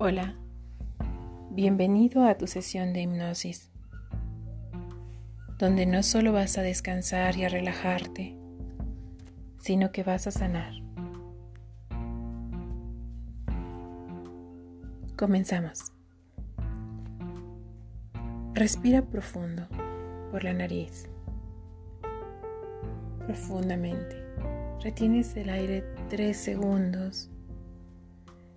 Hola, bienvenido a tu sesión de hipnosis, donde no solo vas a descansar y a relajarte, sino que vas a sanar. Comenzamos. Respira profundo por la nariz, profundamente. Retienes el aire tres segundos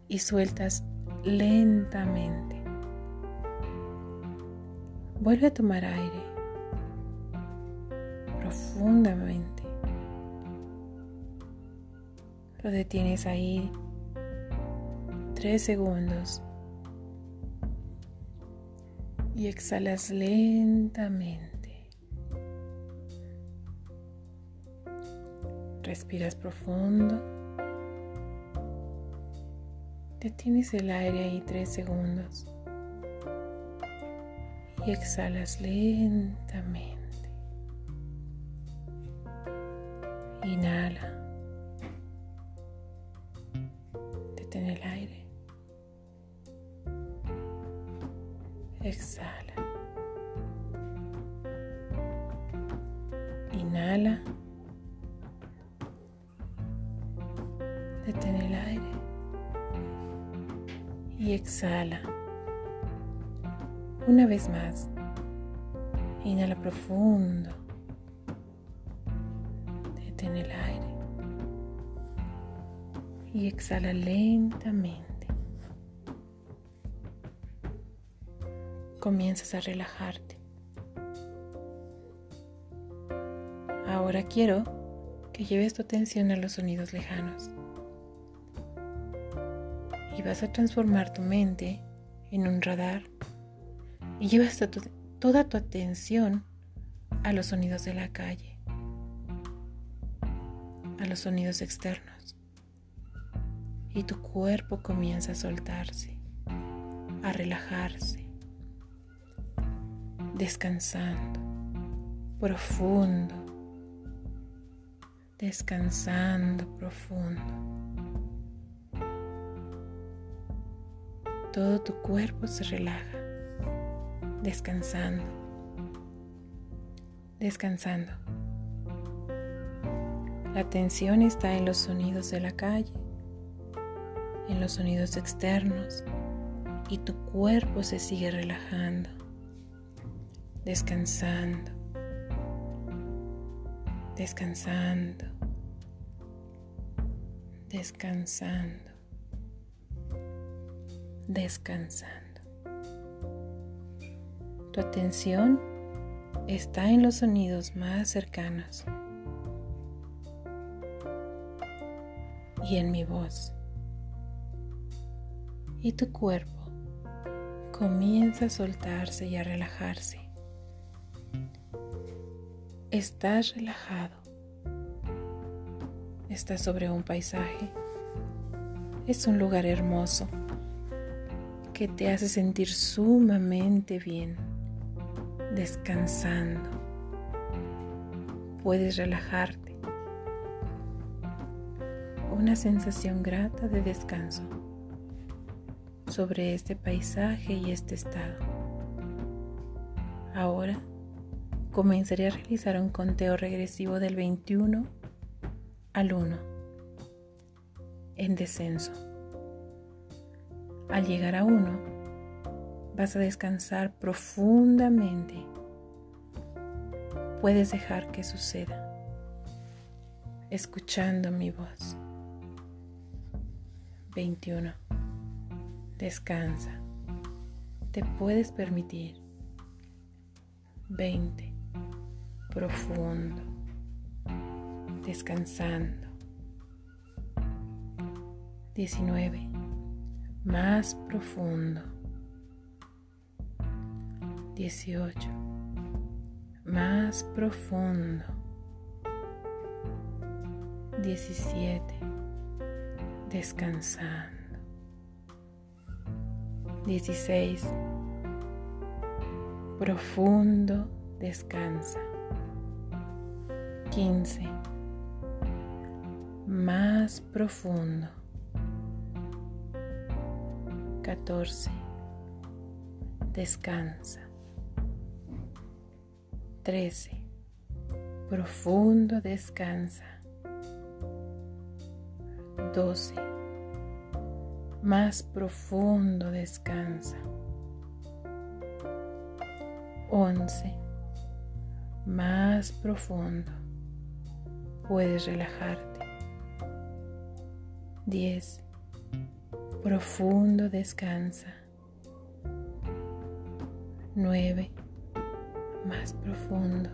y sueltas lentamente. Vuelve a tomar aire profundamente. Lo detienes ahí tres segundos y exhalas lentamente. Respiras profundo. Detienes el aire ahí tres segundos y exhalas lentamente. Inhala. Detén el aire. Exhala. Inhala. Exhala. Una vez más. Inhala profundo. Detén el aire. Y exhala lentamente. Comienzas a relajarte. Ahora quiero que lleves tu atención a los sonidos lejanos y vas a transformar tu mente en un radar y llevas toda tu atención a los sonidos de la calle, a los sonidos externos. Y tu cuerpo comienza a soltarse, a relajarse, descansando, profundo, descansando profundo. Todo tu cuerpo se relaja, descansando, descansando. La atención está en los sonidos de la calle, en los sonidos externos y tu cuerpo se sigue relajando, descansando, descansando, descansando descansando. Tu atención está en los sonidos más cercanos y en mi voz. Y tu cuerpo comienza a soltarse y a relajarse. Estás relajado. Estás sobre un paisaje. Es un lugar hermoso que te hace sentir sumamente bien, descansando. Puedes relajarte. Una sensación grata de descanso sobre este paisaje y este estado. Ahora comenzaré a realizar un conteo regresivo del 21 al 1 en descenso. Al llegar a uno, vas a descansar profundamente. Puedes dejar que suceda, escuchando mi voz. 21. Descansa. Te puedes permitir. 20. Profundo. Descansando. 19 más profundo. 18. Más profundo. 17. Descansando. 16. Profundo descansa. 15. Más profundo. 14. Descansa. 13. Profundo descansa. 12. Más profundo descansa. 11. Más profundo. Puedes relajarte. 10. Profundo descansa. 9. Más profundo.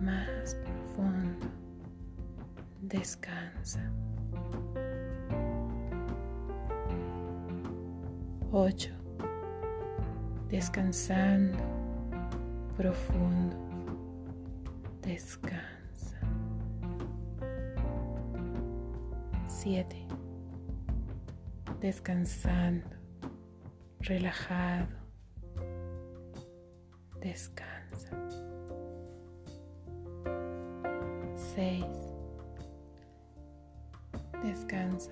Más profundo. Descansa. 8. Descansando. Profundo. Descansa. 7 descansando, relajado, descansa. 6. Descansa.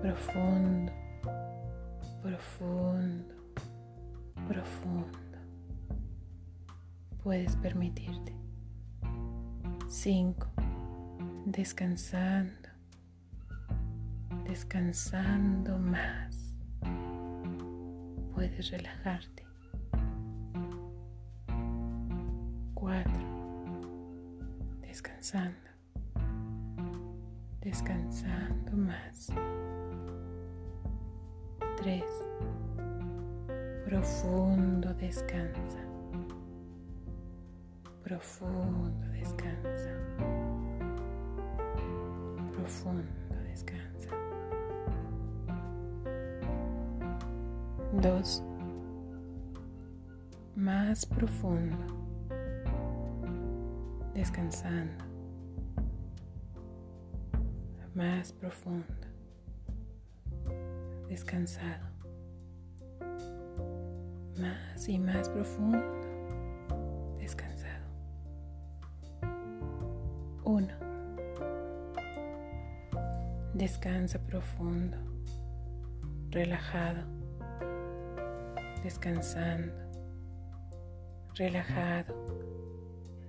Profundo, profundo, profundo. Puedes permitirte. 5. Descansando descansando más. Puedes relajarte. Cuatro. Descansando. Descansando más. Tres. Profundo descansa. Profundo descansa. Profundo descansa. 2. Más profundo. Descansando. Más profundo. Descansado. Más y más profundo. Descansado. 1. Descansa profundo. Relajado descansando, relajado,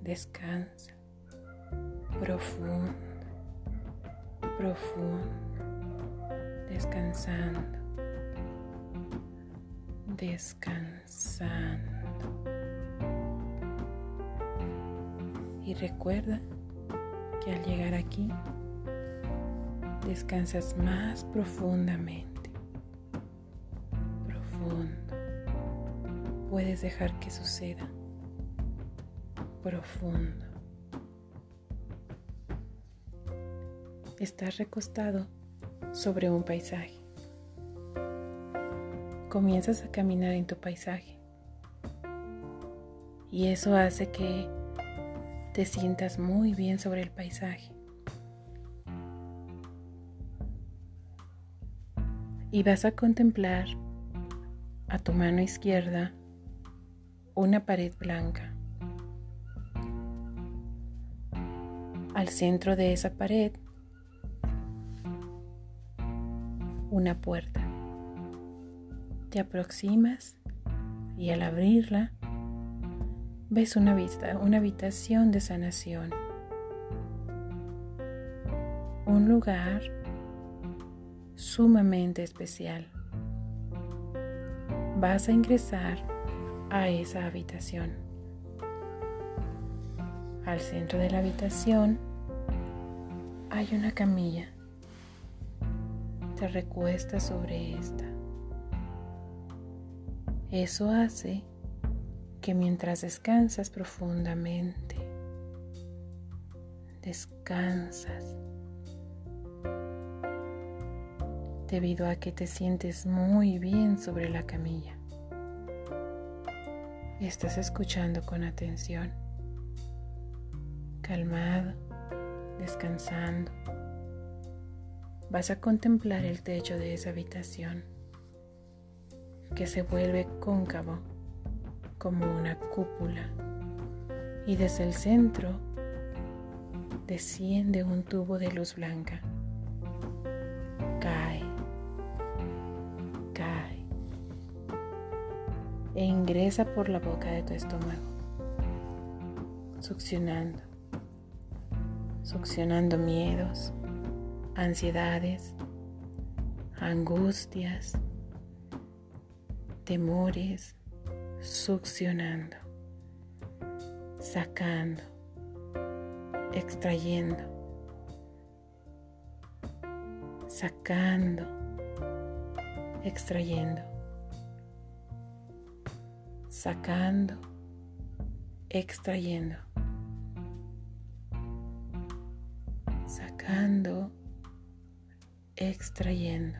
descansa, profundo, profundo, descansando, descansando. Y recuerda que al llegar aquí, descansas más profundamente, puedes dejar que suceda profundo. Estás recostado sobre un paisaje. Comienzas a caminar en tu paisaje y eso hace que te sientas muy bien sobre el paisaje. Y vas a contemplar a tu mano izquierda una pared blanca. Al centro de esa pared, una puerta. Te aproximas y al abrirla ves una, vista, una habitación de sanación. Un lugar sumamente especial. Vas a ingresar a esa habitación. Al centro de la habitación hay una camilla. Te recuestas sobre esta. Eso hace que mientras descansas profundamente, descansas debido a que te sientes muy bien sobre la camilla. Estás escuchando con atención, calmado, descansando. Vas a contemplar el techo de esa habitación que se vuelve cóncavo como una cúpula y desde el centro desciende un tubo de luz blanca. E ingresa por la boca de tu estómago, succionando, succionando miedos, ansiedades, angustias, temores, succionando, sacando, extrayendo, sacando, extrayendo, sacando, extrayendo, sacando, extrayendo,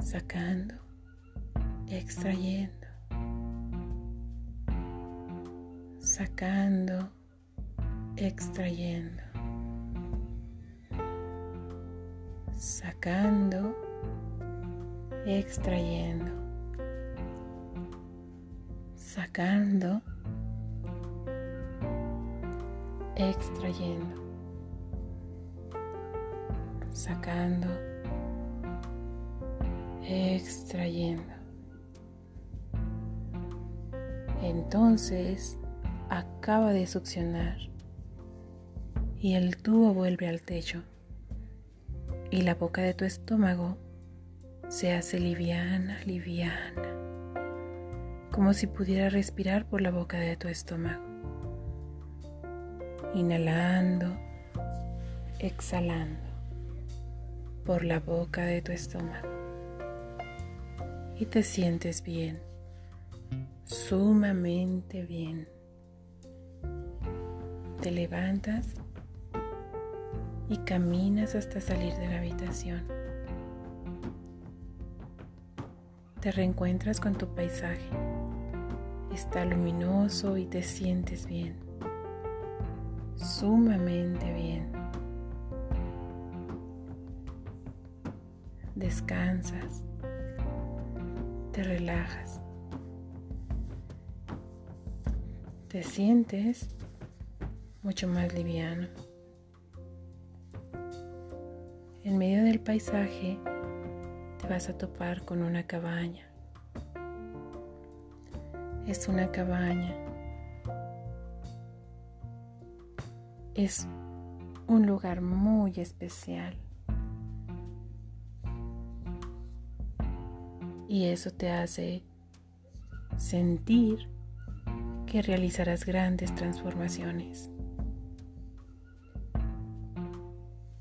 sacando, extrayendo, sacando, extrayendo, sacando, extrayendo, sacando, extrayendo sacando, extrayendo. Entonces acaba de succionar y el tubo vuelve al techo y la boca de tu estómago se hace liviana, liviana, como si pudiera respirar por la boca de tu estómago. Inhalando, exhalando por la boca de tu estómago y te sientes bien, sumamente bien. Te levantas y caminas hasta salir de la habitación. Te reencuentras con tu paisaje. Está luminoso y te sientes bien, sumamente bien. descansas, te relajas, te sientes mucho más liviano. En medio del paisaje vas a topar con una cabaña. Es una cabaña. Es un lugar muy especial. y eso te hace sentir que realizarás grandes transformaciones.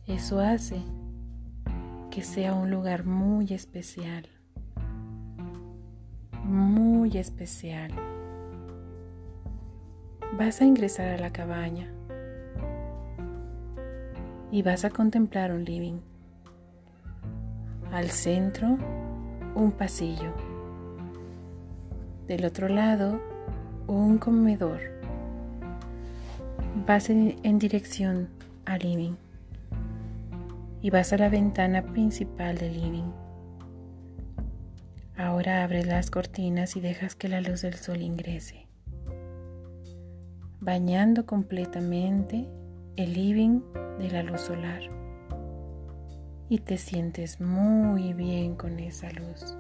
Eso hace que sea un lugar muy especial, muy especial. Vas a ingresar a la cabaña y vas a contemplar un living. Al centro un pasillo. Del otro lado, un comedor. Vas en, dirección al living y vas a la ventana principal del living. Ahora abres las cortinas y dejas que la luz del sol ingrese, bañando completamente el living de la luz solar y te sientes muy bien con esa luz.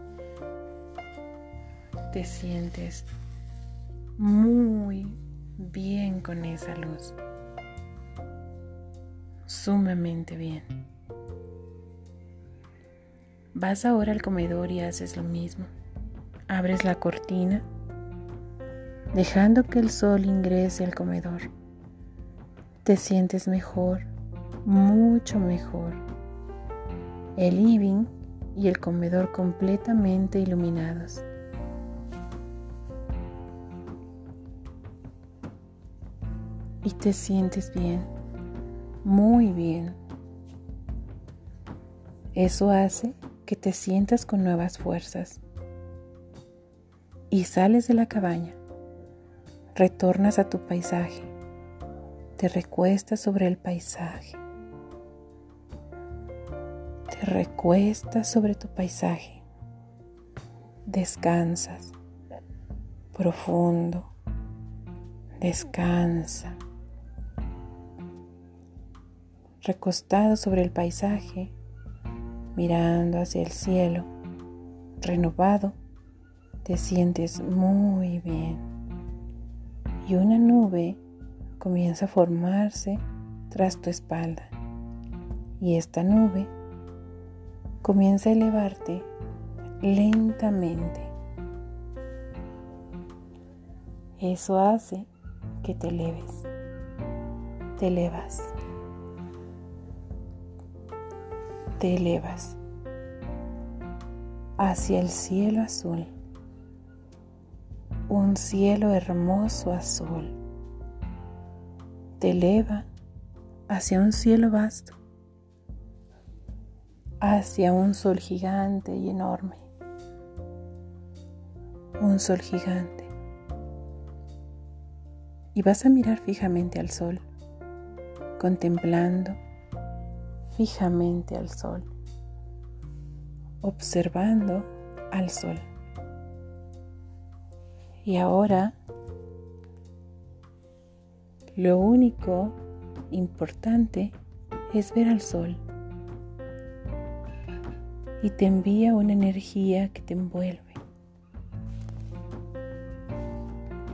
Te sientes muy bien con esa luz. Sumamente bien. Vas ahora al comedor y haces lo mismo. Abres la cortina, dejando que el sol ingrese al comedor. Te sientes mejor, mucho mejor el living y el comedor completamente iluminados. Y te sientes bien, muy bien. Eso hace que te sientas con nuevas fuerzas. Y sales de la cabaña, retornas a tu paisaje, te recuestas sobre el paisaje recuestas sobre tu paisaje, descansas profundo, descansa. Recostado sobre el paisaje, mirando hacia el cielo, renovado, te sientes muy bien. Y una nube comienza a formarse tras tu espalda. Y esta nube comienza a elevarte lentamente. Eso hace que te eleves. Te elevas. Te elevas hacia el cielo azul. Un cielo hermoso azul. Te eleva hacia un cielo vasto. Hacia un sol gigante y enorme. Un sol gigante. Y vas a mirar fijamente al sol, contemplando fijamente al sol observando al sol. Y ahora lo único importante es ver al sol y te envía una energía que te envuelve.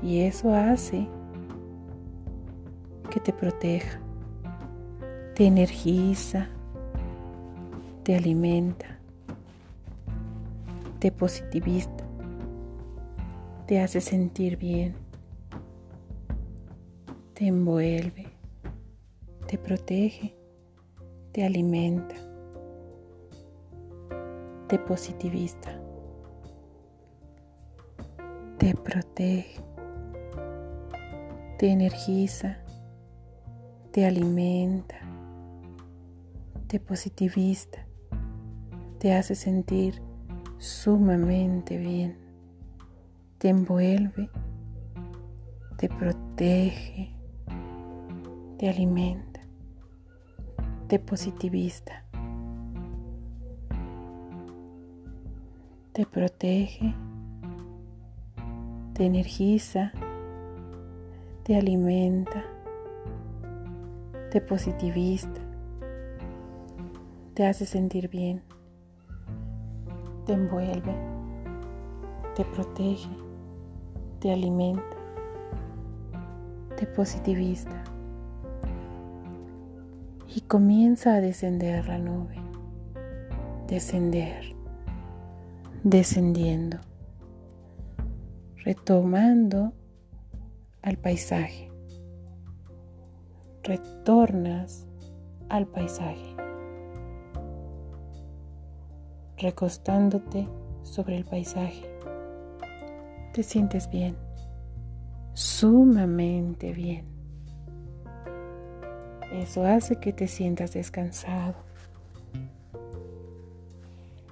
Y eso hace que te proteja, te energiza, te alimenta te positivista, te hace sentir bien, te envuelve, te protege, te alimenta, te positivista, te protege, te energiza, te alimenta, te positivista, te hace sentir sumamente bien. Te envuelve, te protege, te alimenta, te positivista, te protege, te energiza, te alimenta, te positivista, te hace sentir bien te envuelve, te protege, te alimenta, te positivista. Y comienza a descender la nube, descender, descendiendo, retomando al paisaje. Retornas al paisaje recostándote sobre el paisaje. Te sientes bien, sumamente bien. Eso hace que te sientas descansado,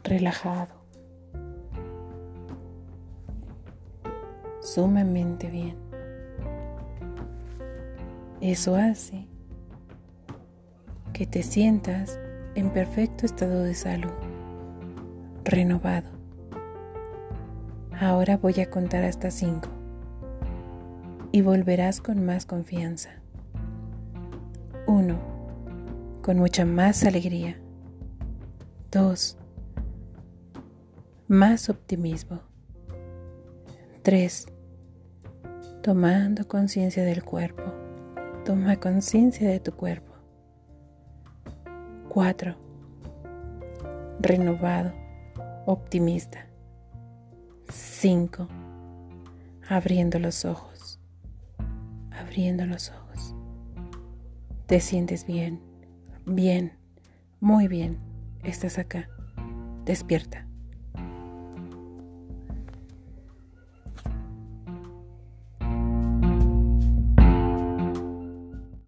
relajado, sumamente bien. Eso hace que te sientas en perfecto estado de salud renovado. Ahora voy a contar hasta cinco y volverás con más confianza. Uno, con mucha más alegría. Dos, más optimismo. Tres, tomando conciencia del cuerpo. Toma conciencia de tu cuerpo. Cuatro, renovado optimista. 5. Abriendo los ojos. Abriendo los ojos. Te sientes bien, bien, muy bien. Estás acá. Despierta.